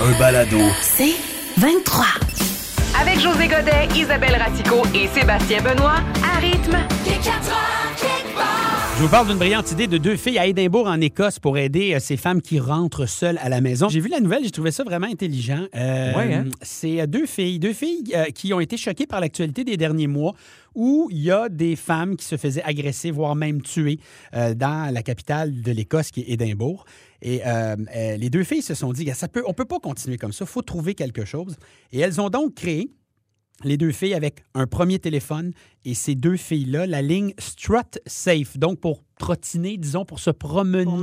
Un balado. C'est 23. Avec José Godet, Isabelle Ratico et Sébastien Benoît, à rythme. Je vous parle d'une brillante idée de deux filles à Édimbourg, en Écosse, pour aider euh, ces femmes qui rentrent seules à la maison. J'ai vu la nouvelle, j'ai trouvé ça vraiment intelligent. Euh, Ouais, hein? C'est euh, deux filles, deux filles euh, qui ont été choquées par l'actualité des derniers mois où il y a des femmes qui se faisaient agresser, voire même tuer euh, dans la capitale de l'Écosse, qui est Édimbourg. Et euh, euh, les deux filles se sont dit, ça peut, on ne peut pas continuer comme ça, il faut trouver quelque chose. Et elles ont donc créé les deux filles avec un premier téléphone et ces deux filles-là, la ligne Strut Safe, donc pour trottiner, disons, pour se promener Pour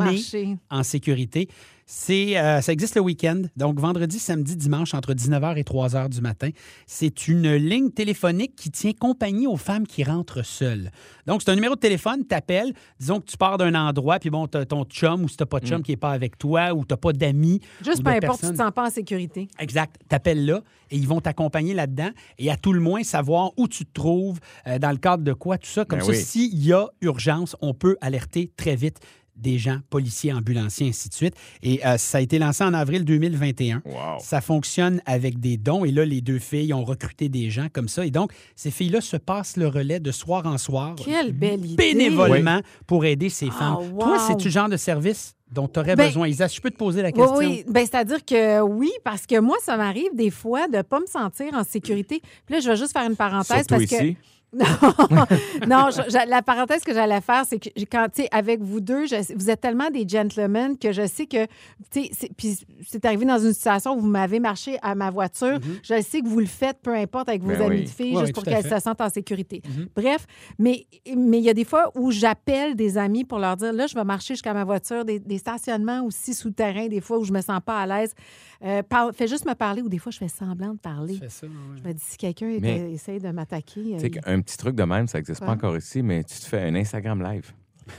en sécurité. C'est, euh, ça existe le week-end, donc vendredi, samedi, dimanche, entre 19h et 3h du matin. C'est une ligne téléphonique qui tient compagnie aux femmes qui rentrent seules. Donc, c'est un numéro de téléphone, t'appelles, disons que tu pars d'un endroit, puis bon, t'as ton chum ou si t'as pas de chum qui n'est pas avec toi ou t'as pas d'amis. Juste peu importe, tu personne. te sens pas en sécurité. Exact. T'appelles là et ils vont t'accompagner là-dedans et à tout le moins savoir où tu te trouves, euh, dans le cadre de quoi, tout ça? Comme Ben ça, oui. s'il y a urgence, on peut alerter très vite des gens, policiers, ambulanciers, ainsi de suite. Et euh, ça a été lancé en avril 2021. Wow. Ça fonctionne avec des dons. Et là, les deux filles ont recruté des gens comme ça. Et donc, ces filles-là se passent le relais de soir en soir. Quelle belle idée. Bénévolement pour aider ces Ah, femmes. wow. Toi, c'est-tu le genre de service dont tu aurais Ben, besoin? Isa, je peux te poser la Oui, question? oui. Ben, C'est-à-dire que oui, parce que moi, ça m'arrive des fois de ne pas me sentir en sécurité. Puis là, je vais juste faire une parenthèse Surtout parce ici. que. Non, non je- je- la parenthèse que j'allais faire, c'est que quand, tu sais, avec vous deux, je- vous êtes tellement des gentlemen que je sais que, tu sais, c'est- puis c'est arrivé dans une situation où vous m'avez marché à ma voiture. Je sais que vous le faites, peu importe, avec vos Ben amis oui. de filles, Oui, juste oui, pour qu'elles se sentent en sécurité. Bref, mais mais il y a des fois où j'appelle des amis pour leur dire, là, je vais marcher jusqu'à ma voiture, des, des stationnements aussi souterrains, des fois où je me sens pas à l'aise. Euh, fais juste me parler ou des fois, je fais semblant de parler. Fais ça. Je me dis, si quelqu'un essaye de m'attaquer. Un petit truc de même, ça n'existe pas encore ici, mais tu te fais un Instagram live.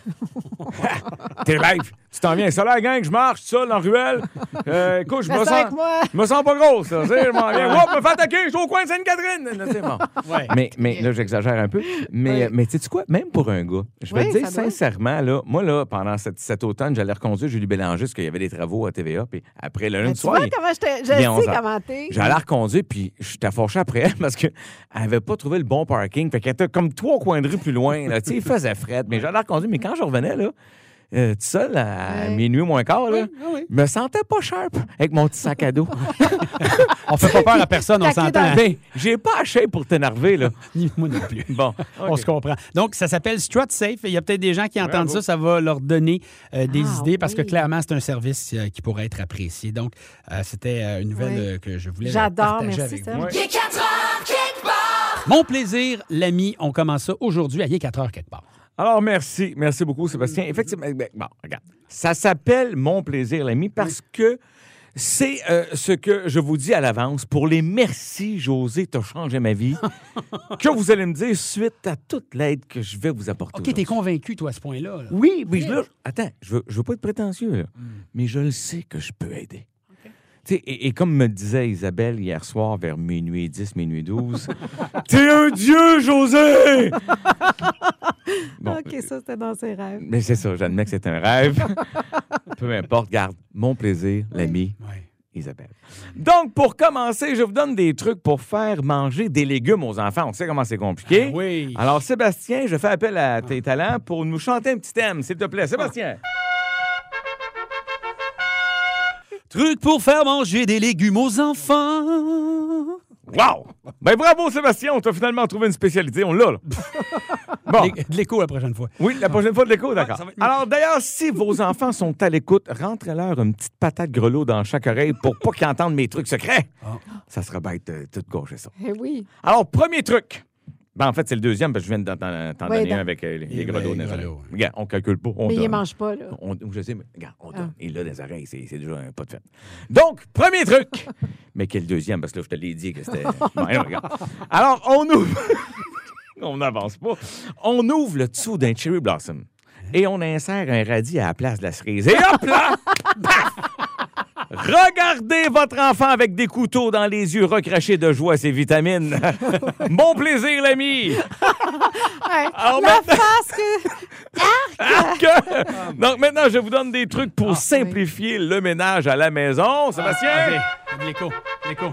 T'es live. Tu t'en viens. Ça, la gang, je marche seul dans la ruelle. Euh, écoute, je me sens. Je me sens pas grosse, là. Tu sais, je m'en viens. Oups, me fais attaquer, je suis au coin de Sainte-Catherine. Bon. Ouais. Mais, mais là, j'exagère un peu. Mais, Oui. mais tu sais quoi? Même pour un gars, je vais Oui, te dire sincèrement, là, moi, là, pendant cet, cet automne, j'allais reconduire Julie Bélanger parce qu'il y avait des travaux à TVA. Puis après, le lundi tu soir, vois il- comment je, je sais 11 heures. comment t'es. J'allais reconduire, puis j'étais fâché après elle parce qu'elle avait pas trouvé le bon parking. Fait qu'elle était comme trois coins de rue plus loin. Là. Tu sais, il faisait fret. Mais j'allais reconduire. Mais quand je revenais, là, euh, tout seul, à Ouais. minuit moins quart, là, Oui, oui. je me sentais pas sharp avec mon petit sac à dos. On fait pas peur à personne, on s'entend. dans- ben, j'ai pas acheté pour t'énerver, là. Ni moi non plus. Bon. On se comprend. Donc, ça s'appelle Strut Safe. Il y a peut-être des gens qui entendent ça. Ça va leur donner euh, des Ah, idées parce que clairement, c'est un service euh, qui pourrait être apprécié. Donc, euh, c'était euh, une nouvelle euh, que je voulais J'adore, partager merci, avec Sam. vous. Mon plaisir, l'ami, on commence ça aujourd'hui à 4 heures quelque part. Alors, merci. Merci beaucoup, Sébastien. Effectivement, ben, bon, regarde. Ça s'appelle Mon plaisir, l'ami, parce que c'est euh, ce que je vous dis à l'avance pour les merci, José, t'as changé ma vie, que vous allez me dire suite à toute l'aide que je vais vous apporter. OK, t'es aujourd'hui. convaincu, toi, à ce point-là. là. Oui, mais là, attends, je veux, je veux pas être prétentieux, là, mais je le sais que je peux aider. Et, et comme me disait Isabelle hier soir vers minuit 10, minuit 12, T'es un dieu, José! Bon, OK, ça, c'était dans ses rêves. mais c'est ça, j'admets que c'est un rêve. Peu importe, garde mon plaisir, l'ami. Isabelle. Donc, pour commencer, je vous donne des trucs pour faire manger des légumes aux enfants. On sait comment c'est compliqué. Ah oui. Alors, Sébastien, je fais appel à tes talents pour nous chanter un petit thème, s'il te plaît. Sébastien. Truc pour faire manger des légumes aux enfants. Wow! Ben bravo, Sébastien, on t'a finalement trouvé une spécialité. On l'a, là. Bon. De l'écho la prochaine fois. Oui, la prochaine fois de l'écho, d'accord. être. Alors, d'ailleurs, si vos enfants sont à l'écoute, rentrez-leur une petite patate grelot dans chaque oreille pour pas qu'ils entendent mes trucs secrets. Ah. Ça sera bête de toute gauche, ça. Eh oui. Alors, premier truc. Ben, en fait, c'est le deuxième, parce que je viens de t'en Oui, donner dans- un avec euh, les, les grelots dans les oreilles. Regarde, on calcule pas. On Mais il donne. ne mange pas, là. On- je sais, mais regarde, on donne. Ah. Il l'a dans les oreilles, c'est c'est déjà un pas de fête. Donc, premier truc. mais quel deuxième? Parce que là, je te l'ai dit que c'était. Bon, alors, regarde. Alors, on ouvre. on n'avance pas. On ouvre le dessous d'un cherry blossom et on insère un radis à la place de la cerise. Et hop là! Paf! Regardez votre enfant avec des couteaux dans les yeux recrachés de joie ses vitamines. bon plaisir, l'ami! Ouais, la maintenant- face que... Que- Donc maintenant, je vous donne des trucs pour Ah, simplifier le ménage à la maison. Sébastien? De L'écho. L'écho.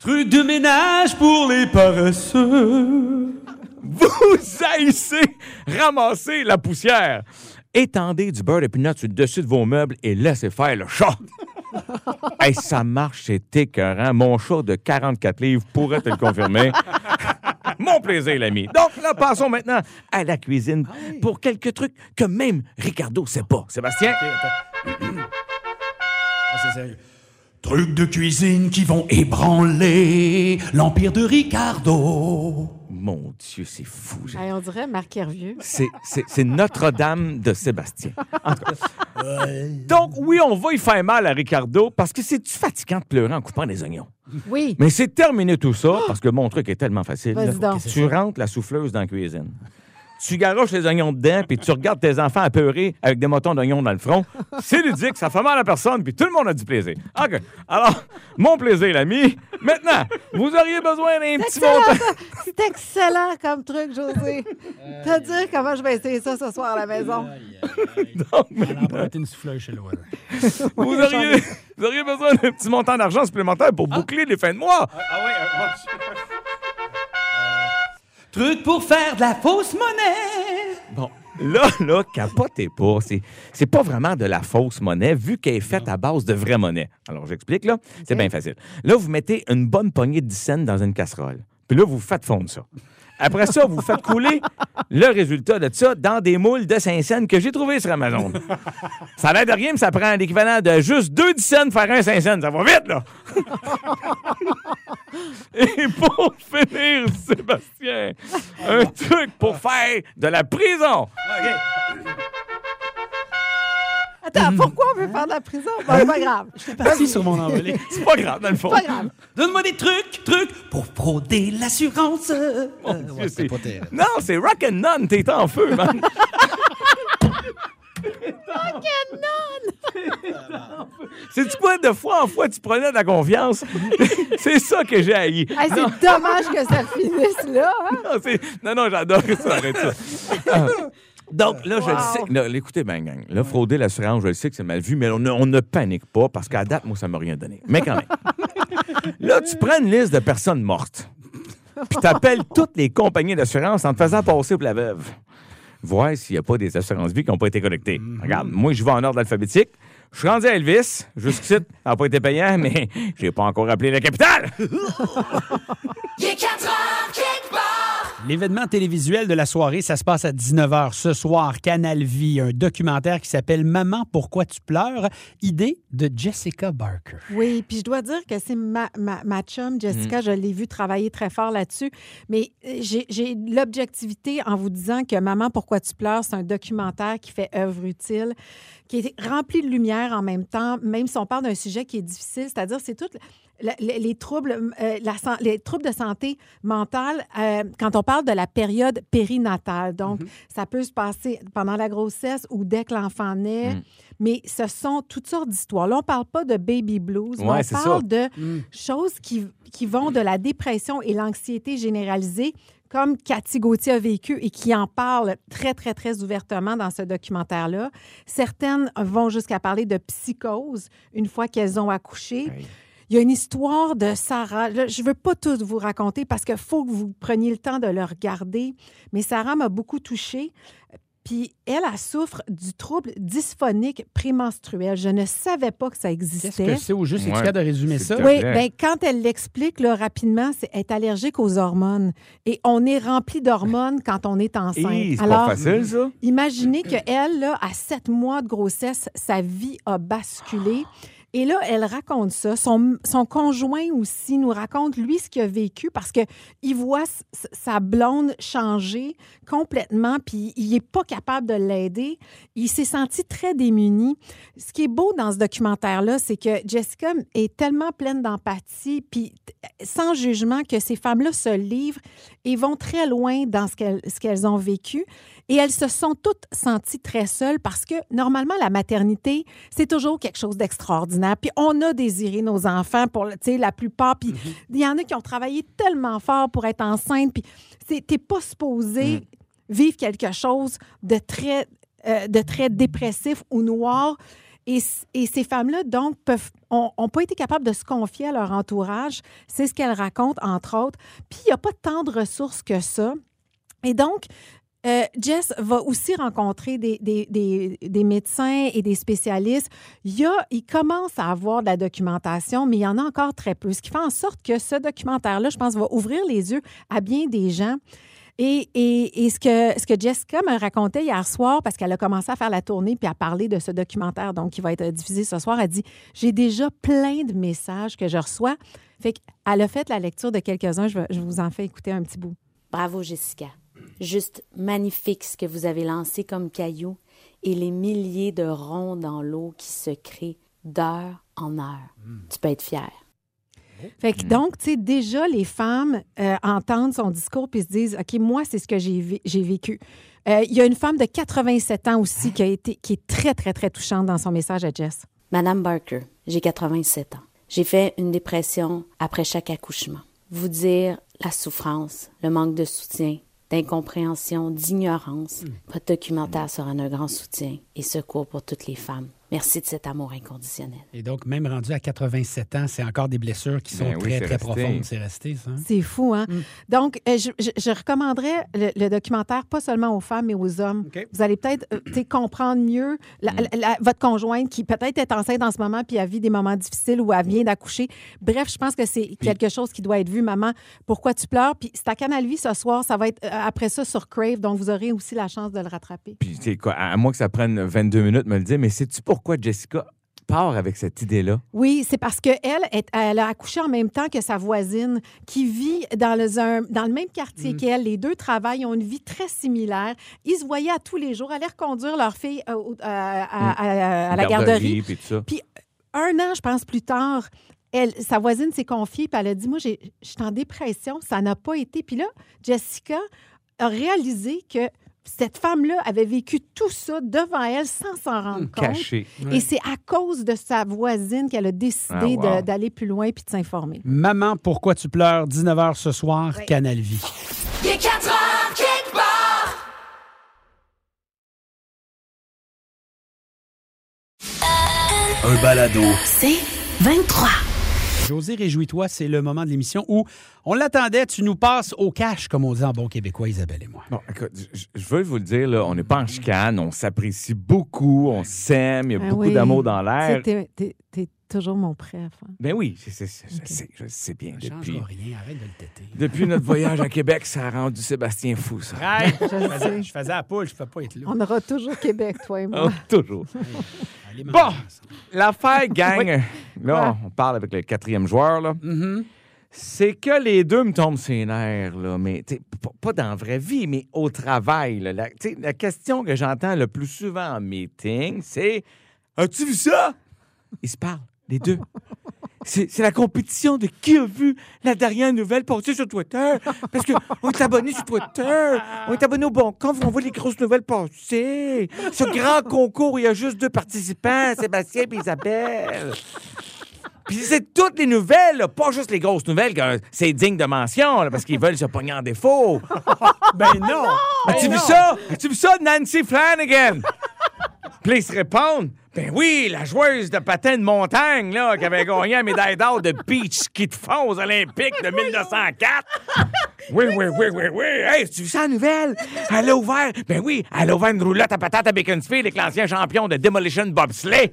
Truc de ménage pour les paresseux. Vous haïssez ramasser la poussière. Étendez du beurre de peanut sur le dessus de vos meubles et laissez faire le chat. hey, ça marche, c'est écœurant. Mon chat de 44 livres pourrait te le confirmer. Mon plaisir, l'ami. Donc là, passons maintenant à la cuisine pour quelques trucs que même Ricardo sait pas. Sébastien? Ah, c'est sérieux. Trucs de cuisine qui vont ébranler l'empire de Ricardo. Mon Dieu, c'est fou. Hey, on dirait Marc Hervieux. C'est- C'est c'est Notre-Dame de Sébastien. En tout cas. Donc, oui, on va y faire mal à Ricardo parce que c'est-tu fatigant de pleurer en coupant des oignons? Oui. Mais c'est terminé tout ça parce que mon truc est tellement facile. là. Vas-y donc. Tu rentres la souffleuse dans la cuisine. Tu garoches les oignons dedans, puis tu regardes tes enfants apeurer avec des motons d'oignons dans le front. C'est ludique, ça fait mal à personne, puis tout le monde a du plaisir. OK. Alors, mon plaisir, l'ami. Maintenant, vous auriez besoin d'un petit Excellent, montant. C'est excellent comme truc, José. Te dire comment je vais essayer ça ce soir à la maison. Donc, une souffleuse chez Loire. vous, auriez, vous auriez besoin d'un petit montant d'argent supplémentaire pour boucler les fins de mois. Ah oui, Truc pour faire de la fausse monnaie. Bon, là, là, capotez pas. C'est, c'est pas vraiment de la fausse monnaie, vu qu'elle est faite à base de vraie monnaie. Alors, j'explique, là. C'est bien facile. Là, vous mettez une bonne poignée de 10 cents dans une casserole. Puis là, vous faites fondre ça. Après ça, vous faites couler le résultat de ça dans des moules de 5 cents que j'ai trouvé sur Amazon. Ça l'air de rien, mais ça prend l'équivalent de juste 2 10 cents faire un 5 cents. Ça va vite, là! Et pour finir, Sébastien, un truc pour faire de la prison. Attends, pourquoi on veut faire de la prison? Bon, c'est pas grave. Parti sur mon envolée. C'est pas grave, dans le fond. Pas grave. Donne-moi des trucs, trucs pour frauder l'assurance. Euh, Mon Dieu, c'est- pas terrible. Non, c'est Rock and None, t'es en feu, man. C'est quoi de fois en fois tu prenais de la confiance? c'est ça que j'ai haï. Hey, c'est dommage que ça finisse là. hein? Non, c'est- non, non, j'adore ça, arrête ça. Ah. Donc là, je le sais. Là, écoutez, ben, gang, là, frauder l'assurance, je le sais que c'est mal vu, mais on ne, on ne panique pas parce qu'à date, moi, ça m'a rien donné. Mais quand même. là, tu prends une liste de personnes mortes, puis t'appelles toutes les compagnies d'assurance en te faisant passer pour la veuve. Voir s'il n'y a pas des assurances vie qui n'ont pas été collectées. Regarde, moi, je vais en ordre alphabétique. Je suis rendu à Elvis. Jusqu'ici, ça n'a pas été payant, mais j'ai pas encore appelé la capitale. L'événement télévisuel de la soirée, ça se passe à 19h ce soir, Canal Vie, un documentaire qui s'appelle Maman, pourquoi tu pleures? Idée de Jessica Barker. Oui, puis je dois dire que c'est ma, ma, ma chum, Jessica, je l'ai vu travailler très fort là-dessus. Mais euh, j'ai l'objectivité en vous disant que Maman, pourquoi tu pleures, c'est un documentaire qui fait œuvre utile, qui est rempli de lumière en même temps, même si on parle d'un sujet qui est difficile, c'est-à-dire c'est tout la- les, les troubles, euh, la les troubles de santé mentale euh, quand on parle de la période périnatale. Donc, ça peut se passer pendant la grossesse ou dès que l'enfant naît. Mais ce sont toutes sortes d'histoires. Là, on ne parle pas de baby blues, Ouais, on parle ça. de choses qui, qui vont de la dépression et l'anxiété généralisée, comme Cathy Gauthier a vécu et qui en parle très, très, très ouvertement dans ce documentaire-là. Certaines vont jusqu'à parler de psychose une fois qu'elles ont accouché. Il y a une histoire de Sarah. Là, je ne veux pas tout vous raconter parce qu'il faut que vous preniez le temps de le regarder. Mais Sarah m'a beaucoup touchée. Puis elle, elle souffre du trouble dysphonique prémenstruel. Je ne savais pas que ça Qu'est-ce existait. que c'est au juste? Ouais. De résumer ça? Oui, bien, quand elle l'explique là, rapidement, c'est être allergique aux hormones. Et on est rempli d'hormones quand on est enceinte. C'est Alors, pas facile, ça. imaginez qu'elle, là, à sept mois de grossesse, sa vie a basculé. Et là, elle raconte ça. Son, conjoint aussi nous raconte, lui, ce qu'il a vécu parce qu'il voit sa blonde changer complètement, puis il n'est pas capable de l'aider. Il s'est senti très démuni. Ce qui est beau dans ce documentaire-là, c'est que Jessica est tellement pleine d'empathie, puis sans jugement, que ces femmes-là se livrent et vont très loin dans ce qu'elles ont vécu. Et elles se sont toutes senties très seules parce que normalement, la maternité, c'est toujours quelque chose d'extraordinaire. Puis on a désiré nos enfants pour, la plupart. Puis il y en a qui ont travaillé tellement fort pour être enceinte. Puis t'es pas supposé vivre quelque chose de très, euh, de très dépressif ou noir. Et, et ces femmes-là, donc, peuvent, ont, ont pas été capables de se confier à leur entourage. C'est ce qu'elles racontent, entre autres. Puis, il n'y a pas tant de ressources que ça. Et donc, euh, Jess va aussi rencontrer des, des- des- médecins et des spécialistes. Il, y a, il commence à avoir de la documentation, mais il y en a encore très peu. Ce qui fait en sorte que ce documentaire-là, je pense, va ouvrir les yeux à bien des gens. Et, et- et ce, que, ce que Jessica me racontait hier soir, parce qu'elle a commencé à faire la tournée puis à parler de ce documentaire, donc qui va être diffusé ce soir, elle dit J'ai déjà plein de messages que je reçois. Fait qu'elle a fait la lecture de quelques-uns. Je, je vous en fais écouter un petit bout. Bravo, Jessica. Juste magnifique ce que vous avez lancé comme caillou et les milliers de ronds dans l'eau qui se créent d'heure en heure. Tu peux être fier. Fait que donc, tu sais, déjà, les femmes euh, entendent son discours puis se disent OK, moi, c'est ce que j'ai vécu. Euh, Il y a une femme de 87 ans aussi qui, a été, qui est très, très, très touchante dans son message à Jess. Madame Barker, j'ai 87 ans. J'ai fait une dépression après chaque accouchement. Vous dire la souffrance, le manque de soutien, d'incompréhension, d'ignorance. Votre documentaire sera un grand soutien et secours pour toutes les femmes. Merci de cet amour inconditionnel. Et donc, même rendu à 87 ans, c'est encore des blessures qui sont Ben oui, très, très resté. profondes. C'est resté, ça. hein? C'est fou, hein? Donc, euh, je, je- je recommanderais le, le documentaire pas seulement aux femmes, mais aux hommes. Vous allez peut-être euh, comprendre mieux la- la- la- votre conjointe qui peut-être est enceinte en ce moment puis elle vit des moments difficiles ou elle vient d'accoucher. Bref, je pense que c'est quelque chose qui doit être vu. Maman, pourquoi tu pleures? Puis c'est à Canal Vie ce soir. Ça va être euh, après ça sur Crave, donc vous aurez aussi la chance de le rattraper. Puis, tu sais quoi, à moins que ça prenne 22 minutes, me le dire, mais sais-tu pourquoi Jessica part avec cette idée-là? Oui, c'est parce qu'elle elle a accouché en même temps que sa voisine qui vit dans le, un- dans le même quartier qu'elle. Les deux travaillent, ont une vie très similaire. Ils se voyaient à tous les jours, aller reconduire leur fille euh, au- à, à- à- à la garderie. Puis tout ça. Puis un an, je pense, plus tard, elle, sa voisine s'est confiée, puis elle a dit, moi, je suis en dépression, ça n'a pas été. Puis là, Jessica a réalisé que cette femme-là avait vécu tout ça devant elle sans s'en rendre compte. Caché. Et c'est à cause de sa voisine qu'elle a décidé Ah, wow. d'aller plus loin puis de s'informer. Maman, pourquoi tu pleures? 19h ce soir, Canal Vie? Il est 4 heures quelque part. Un balado. C'est 23. José, réjouis-toi, c'est le moment de l'émission où on l'attendait, tu nous passes au cash, comme on dit en bon québécois, Isabelle et moi. Bon, écoute, je, je veux vous le dire, là, on n'est pas en chicane, on s'apprécie beaucoup, on s'aime, il y a Ah beaucoup oui. d'amour dans l'air. Tu sais, T'es t'es toujours mon préf. hein. Ben oui, c'est- c'est- c'est- je sais, je sais bien. Ça Depuis, rien, arrête de le têter. depuis notre voyage à Québec, ça a rendu Sébastien fou, ça. Arrête, je, faisais, je faisais la poule, je ne peux pas être là. On aura toujours Québec, toi et moi. Oh, toujours. Allez, Bon. L'affaire gang, là, on parle avec le quatrième joueur, là. Mhm. C'est que les deux me tombent nerfs, là, mais pas dans la vraie vie, mais au travail. là. La, la question que j'entends le plus souvent en meeting, c'est As-tu vu ça? Ils se parlent, les deux. C'est la compétition de qui a vu la dernière nouvelle passer sur Twitter. Parce qu'on est abonné sur Twitter. On est abonné au bon compte. On voit les grosses nouvelles passer. Ce grand concours, où il y a juste deux participants, Sébastien et Isabelle. Puis c'est toutes les nouvelles, là, pas juste les grosses nouvelles, que c'est digne de mention, là, parce qu'ils veulent se pogner en défaut. Ben non! As-tu Ben vu non. ça? As-tu vu ça, Nancy Flanagan? Puis ils se répondent. Ben oui, la joueuse de patin de montagne, là, qui avait gagné la médaille d'or de beach ski de fond aux Olympiques de 1904. Oui, oui, oui, oui, oui. Hey, tu vu ça, la nouvelle? Elle a ouvert, ben oui, elle a ouvert une roulotte à patate à Beaconsfield avec l'ancien champion de Demolition Bobsleigh.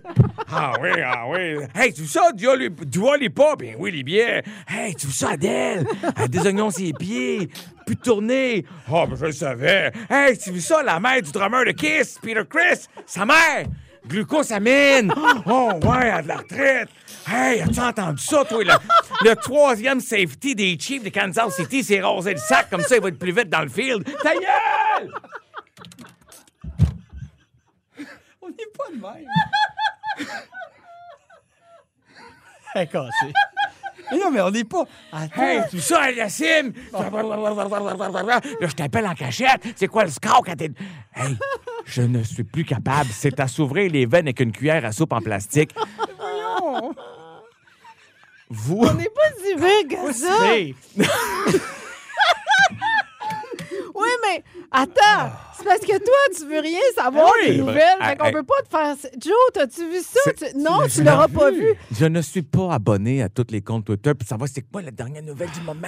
Ah oui, ah oui. Hey, tu vu ça, Dua Lip- Dua Lipa? Ben oui, les billets. Hey, tu vu ça, Adèle? Elle a des oignons sur les pieds, de tourner. Ah, ben je le savais. Hey, tu vu ça, la mère du drummer de Kiss, Peter Chris? Sa mère? Glucosamine! Oh, ouais, à de la retraite! Hey, as-tu entendu ça, toi? Le, le troisième safety des Chiefs de Kansas City s'est rasé le sac, comme ça, il va être plus vite dans le field. Ta gueule! On n'est pas de même. Elle est cassée. Mais non, mais on n'est pas. Attends. Hey, tout ça, Yacine! Là, je t'appelle en cachette. C'est quoi le score quand t'es. Hey, je ne suis plus capable. C'est à s'ouvrir les veines avec une cuillère à soupe en plastique. Vous. On n'est pas si big que ça. Oui, mais attends. C'est parce que toi, tu veux rien savoir Oui, des vrai. nouvelles. Ah, Fait qu'on hey. peut pas te faire. Joe, t'as-tu vu ça? Tu- Non, tu l'auras pas vu. vu. Je ne suis pas abonné à tous les comptes Twitter pour savoir c'est quoi la dernière nouvelle du moment.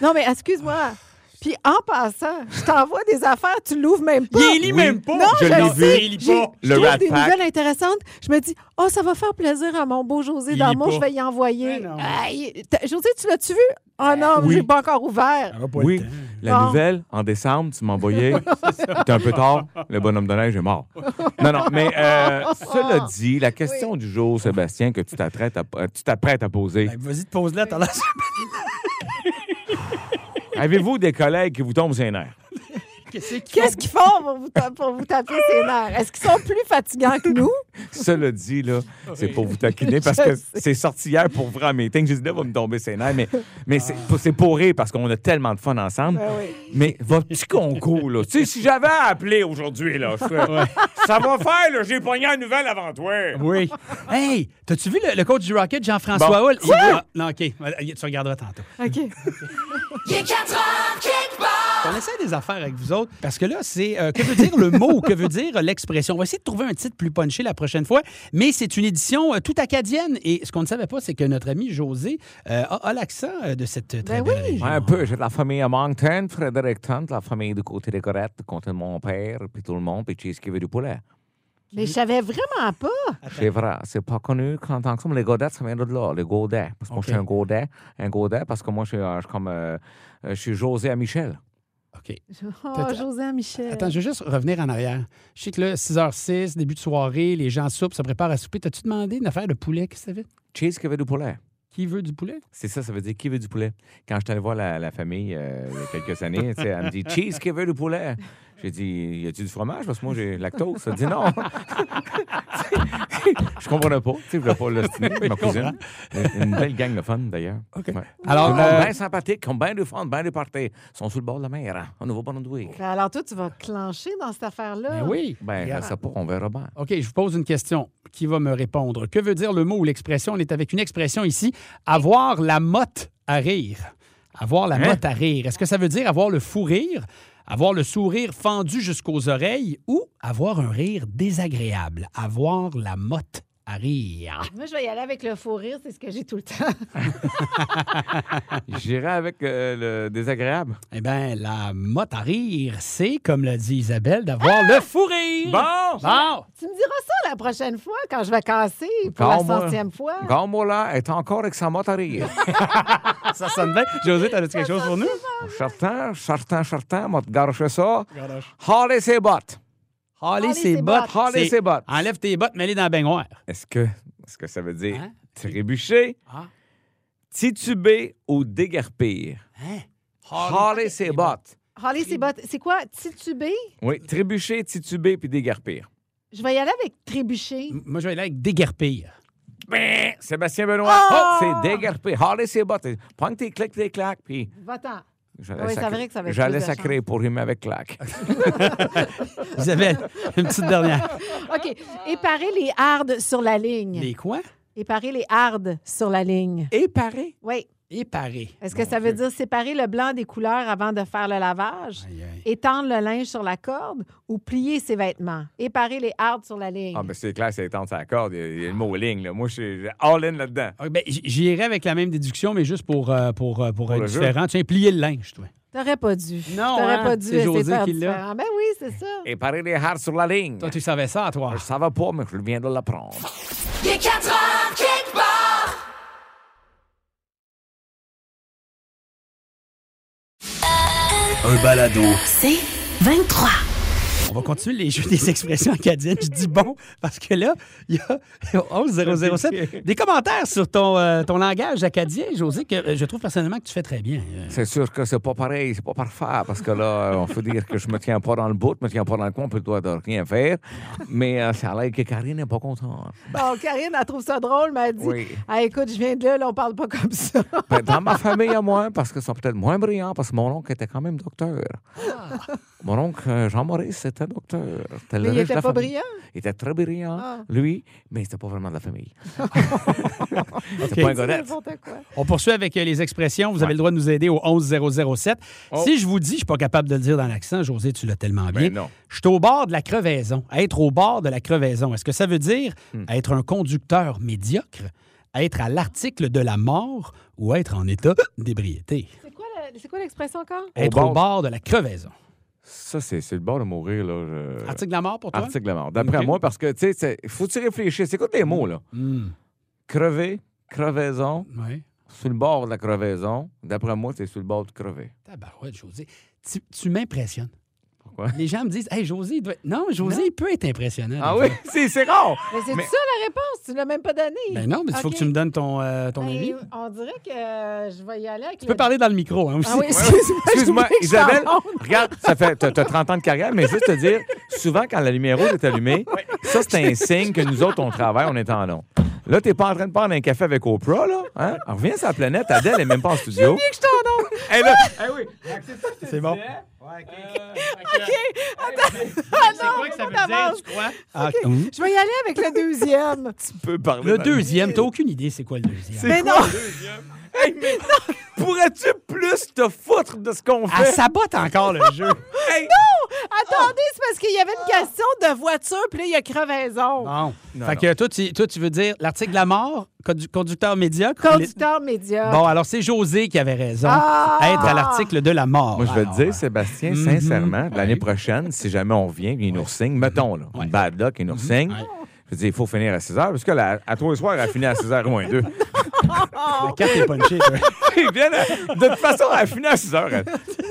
Non, mais excuse-moi. Puis en passant, je t'envoie des affaires, tu l'ouvres même pas. Il lit même pas. Non, Je je, l'ai le vu. Il lit J'ai- pas. Je trouve des Pack. nouvelles intéressantes. Je me dis, oh, ça va faire plaisir à mon beau José lit je vais y envoyer. Aïe, José, tu l'as-tu vu? Oh non, Oui. j'ai pas encore ouvert. Elle a pas Oui, la Bon. nouvelle, en décembre, tu m'as envoyé. C'était un peu tard. Le bonhomme de neige est mort. Non, non, mais euh, cela dit, la question du jour, Sébastien, que tu t'apprêtes à, euh, tu t'apprêtes à poser. Ben, Vas-y, te pose là, t'as l'air. Avez-vous des collègues qui vous tombent sur les nerfs? Qu'est-ce qu'ils font pour vous, ta- pour vous taper ses nerfs? Est-ce qu'ils sont plus fatigants que nous? Cela dit, là, c'est pour vous taquiner parce que c'est sorti hier pour vrai meeting. J'ai dit, là, va me tomber ses nerfs, mais, mais c'est c'est pour rire parce qu'on a tellement de fun ensemble. Ben oui. Mais votre petit concours, là, tu sais, si j'avais à appeler aujourd'hui, là, je ferais, ça va faire, là, j'ai pogné la nouvelle avant toi. Oui. Hey, t'as-tu vu le, le coach du Rocket, Jean-François Bon. Hull? Il Non, OK. Tu regarderas tantôt. OK. Il On essaie des affaires avec vous autres parce que là, c'est euh, que veut dire le mot, que veut dire l'expression? On va essayer de trouver un titre plus punché la prochaine fois, mais c'est une édition euh, toute acadienne. Et ce qu'on ne savait pas, c'est que notre ami José euh, a, a l'accent euh, de cette très Ben belle oui. région. Ouais, un peu. J'ai de la famille à Moncton, Frédéric Hunt, la famille du côté des Corettes, du côté de mon père, puis tout le monde, puis Cheese qui veut du poulet. Mais je savais vraiment pas. C'est vrai, c'est pas connu en tant que ça, mais les Godettes, ça vient de là, les Godets. Parce que moi, je suis un Godet, un Godet, parce que moi, je suis, euh, je suis comme, euh, euh, je suis José à Michel. OK. Oh, José Michel. Attends, je veux juste revenir en arrière. Je sais que là, 6h06, début de soirée, les gens soupent, se préparent à souper. T'as-tu demandé une affaire de poulet? Qu'est-ce que ça fait? Cheese qui veut du poulet. Qui veut du poulet? C'est ça, ça veut dire qui veut du poulet. Quand je suis allé voir la, la famille euh, il y a quelques années, elle me dit Cheese qui veut du poulet. J'ai dit Y a-tu du fromage? Parce que moi, j'ai lactose. Elle dit non. je comprenais pas. Tu sais, je voulais pas l'ostiner, ma cousine. Une, belle gang de fun, d'ailleurs. Ouais. Alors, euh, bien sympathique, comme bien de fun, bien de party. Ils sont sur le bord de la mer, hein, au Nouveau-Brunswick. Ben Alors, toi, tu vas clencher dans cette affaire-là? Ben oui. Ben, pas, on verra bien. OK, je vous pose une question. Qui va me répondre? Que veut dire le mot ou l'expression? On est avec une expression ici. Avoir la motte à rire. Avoir la Hein? motte à rire. Est-ce que ça veut dire avoir le fou rire, avoir le sourire fendu jusqu'aux oreilles ou avoir un rire désagréable? Avoir la motte à rire. Moi, je vais y aller avec le faux rire, c'est ce que j'ai tout le temps. J'irai avec euh, le désagréable. Eh bien, la motte à rire, c'est, comme l'a dit Isabelle, d'avoir le fou rire. Bon! Bon! tu me diras ça la prochaine fois quand je vais casser pour la centième fois. Garde-moi là, est encore avec sa motte à rire. Ça sonne bien. José, t'as-tu quelque chose pour nous? Certain, certain, certain, m'a garoché ça. Harley ses bottes. Allez, ses ses bottes. ses bottes. Enlève tes bottes, mets-les dans la baignoire. Est-ce que, est-ce que ça veut dire Hein? trébucher, Ah. tituber ou déguerpir? Hein? Ses bottes. C'est bottes. C'est quoi? Titubé? Oui, trébucher, tituber puis déguerpir. Je vais y aller avec trébucher. M- Moi, je vais aller avec déguerpir. Ben, Sébastien Benoît, Ah! oh, c'est déguerpir. Harley ses bottes. Prends tes clics, tes claques, puis Va-t'en. J'allais Oui, c'est sacrer- vrai que ça J'allais sacrer pour rimer avec claque. Isabelle, une petite dernière. OK. Éparer les hardes sur la ligne. Les quoi? Éparer les hardes sur la ligne. Et pareil. Oui. Éparé. Est-ce que ça veut dire séparer le blanc des couleurs avant de faire le lavage? Aïe, aïe. Étendre le linge sur la corde ou plier ses vêtements? Éparer les hardes sur la ligne? Ah, ben c'est clair, c'est étendre sa corde. Il y a- il y a le mot ligne. Là. Moi, je suis all-in là-dedans. Ah, ben, J'irai avec la même déduction, mais juste pour, euh, pour, euh, pour, être le jeu. différent. Tu viens plier le linge, toi. T'aurais pas dû. Non, T'aurais hein? pas dû C'est José de faire qui l'a. Ben oui, c'est ça. Et parer les hards sur la ligne. Toi, tu savais ça, toi. Je savais pas, mais je viens de l'apprendre. Il est 4 heures Un. C'est 23. On va continuer les jeux des expressions acadiennes. Je dis bon parce que là, il y a 11007 des commentaires sur ton, euh, ton langage acadien, José, que euh, je trouve personnellement que tu fais très bien. Euh, C'est sûr que c'est pas pareil, c'est pas parfait, parce que là, on peut dire que je me tiens pas dans le bout, je me tiens pas dans le coin, puis toi, de rien faire. Mais euh, ça a l'air que Karine n'est pas contente. Bon, Karine, elle trouve ça drôle, mais elle dit Oui. Ah, écoute, je viens de là, là, on parle pas comme ça. Ben, dans ma famille à moi, parce qu'ils sont peut-être moins brillants, parce que mon oncle était quand même docteur. Mon oncle Jean-Maurice docteur. Mais il était pas famille. brillant? Il était très brillant, Ah. lui, mais c'était pas vraiment de la famille. Pas un. On poursuit avec euh, les expressions. Vous avez le droit de nous aider au 11007. Oh. Si je vous dis, je suis pas capable de le dire dans l'accent, José, tu l'as tellement bien. Ben. Je suis au bord de la crevaison. Être au bord de la crevaison, est-ce que ça veut dire Hmm. être un conducteur médiocre, être à l'article de la mort ou être en état d'ébriété? C'est quoi l'expression encore? Être bord- au bord de la crevaison. Ça, c'est c'est le bord de mourir, là. Article de la mort pour toi? Article de la mort. D'après moi, parce que, tu sais, faut que tu réfléchisses. Écoute les mots, là. Hmm. Crever, crevaison, Oui. sur le bord de la crevaison. D'après moi, c'est sur le bord de crever. Tabarouette, José. Tu, tu m'impressionnes. Les gens me disent, hey, José, il doit... non, José, il peut être impressionnant. Ah oui, c'est c'est rare. Mais c'est Mais- ça la réponse? Tu l'as même pas donné. Ben non, mais il faut que tu me donnes ton, euh, ton Ben, avis. on dirait que euh, je vais y aller avec Tu peux parler dans le micro, hein, aussi. Ah oui, excuse-moi. Suis Isabelle, regarde, ça fait, t'as, t'as 30 ans de carrière, mais juste te dire, souvent, quand la lumière rouge est allumée, ça, c'est un signe que nous autres, on travaille, on est en long. Là, t'es pas en train de prendre un café avec Oprah, là. Hein? Alors, reviens sur la planète. Adèle est même pas en studio. que je Elle là, eh oui, C'est bon. OK. Ah non, ça veut dire, tu crois? Ah, OK. hum. Je vais y aller avec le deuxième. tu peux parler. Le deuxième, t'as aucune idée c'est quoi le deuxième? Mais quoi non. le deuxième? Hey, mais pourrais-tu plus te foutre de ce qu'on Elle fait? sabote encore le jeu. Hey! Attendez, c'est parce qu'il y avait une question de voiture, puis là, il y a crevaison. Bon. Non, fait que toi tu, toi, tu veux dire l'article de la mort, condu- conducteur médiocre? Conducteur médiocre. Bon, alors c'est José qui avait raison. Ah! Être à l'article de la mort. Moi, je vais Alors, te dire, Sébastien, Mhm. sincèrement, l'année prochaine, si jamais on vient, il nous ressigne, mettons, là, Ouais. une bad luck, il nous ressigne. Je veux dire, il faut finir à 6 h, parce que là, à 3 soirs, elle a fini à 6 h moins 2. La carte est punchée. toi. de toute façon, elle a fini à 6 h. Là,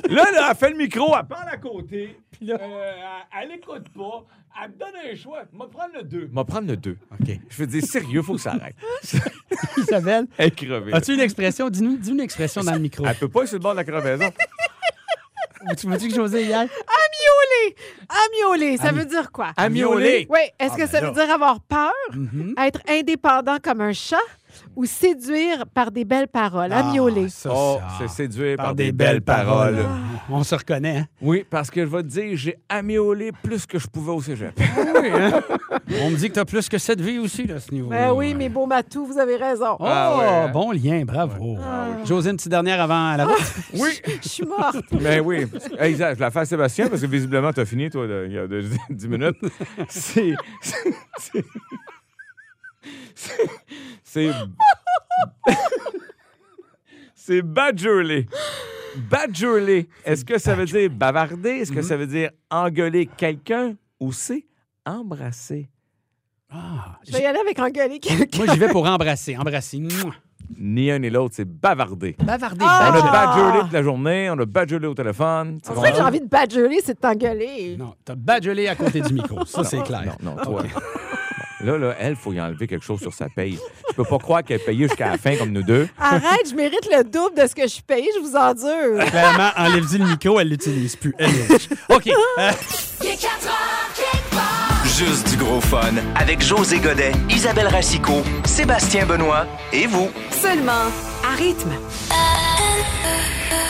là, elle fait le micro, elle parle à côté, euh, elle, elle écoute pas, elle me donne un choix. Je vais prendre le 2. Je vais prendre le 2. OK. Je veux dire, sérieux, il faut que ça arrête. Isabelle, Elle est crevée. as-tu une expression? Dis-nous dis une expression dans le micro. Elle peut pas être sur le bord de la crevaison. Tu m'as dit que José hier? Amiolé. Amiolé, ça veut dire quoi? Amiolé. Oui, est-ce Ah, que ben ça là. veut dire avoir peur, Mhm. être indépendant comme un chat? Ou séduire par des belles paroles? Ah, ça, Oh, ça. c'est séduire par, des, belles paroles. On se reconnaît, hein? Oui, parce que je vais te dire, j'ai amiolé plus que je pouvais au cégep. On me dit que tu as plus que cette vie aussi, là, à ce niveau Ben oui, mes beaux matous, vous avez raison. Oh, Ah ouais. bon lien, bravo. José, une petite dernière avant la. Oui, Je suis morte. ben oui. Hey, Isa, je la fais à Sébastien parce que visiblement, tu as fini, toi, de- il y a de- 10 minutes. C'est. c'est- c'est- c'est- C'est. C'est badgerly. Badgerly. Est-ce que ça veut dire bavarder? Est-ce que ça veut dire engueuler quelqu'un? Ou c'est embrasser? Ah, Je vais y aller avec engueuler quelqu'un. moi, j'y vais pour embrasser. Embrasser. Mouah. Ni un ni l'autre, c'est bavarder. Bavarder. Ah! On a badger. badgeré toute la journée, on a badgeré au téléphone. Tu En fait, j'ai comprends? envie de badgerer, c'est de t'engueuler. Non, t'as badgelé à côté du micro. Ça, c'est clair. Non, non, toi. Là, là, elle, faut y enlever quelque chose sur sa paye. Je peux pas croire qu'elle est payée jusqu'à la fin comme nous deux. Arrête, je mérite le double de ce que je suis payée, je vous endure. Clairement, enlève-y le micro, elle l'utilise plus. Elle. OK. euh, Il est 4 heures quelque part. Juste du gros fun avec José Godet, Isabelle Racicot, Sébastien Benoît et vous. Seulement à rythme.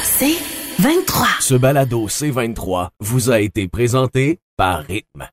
C'est 23. Ce balado C23 vous a été présenté par Rythme.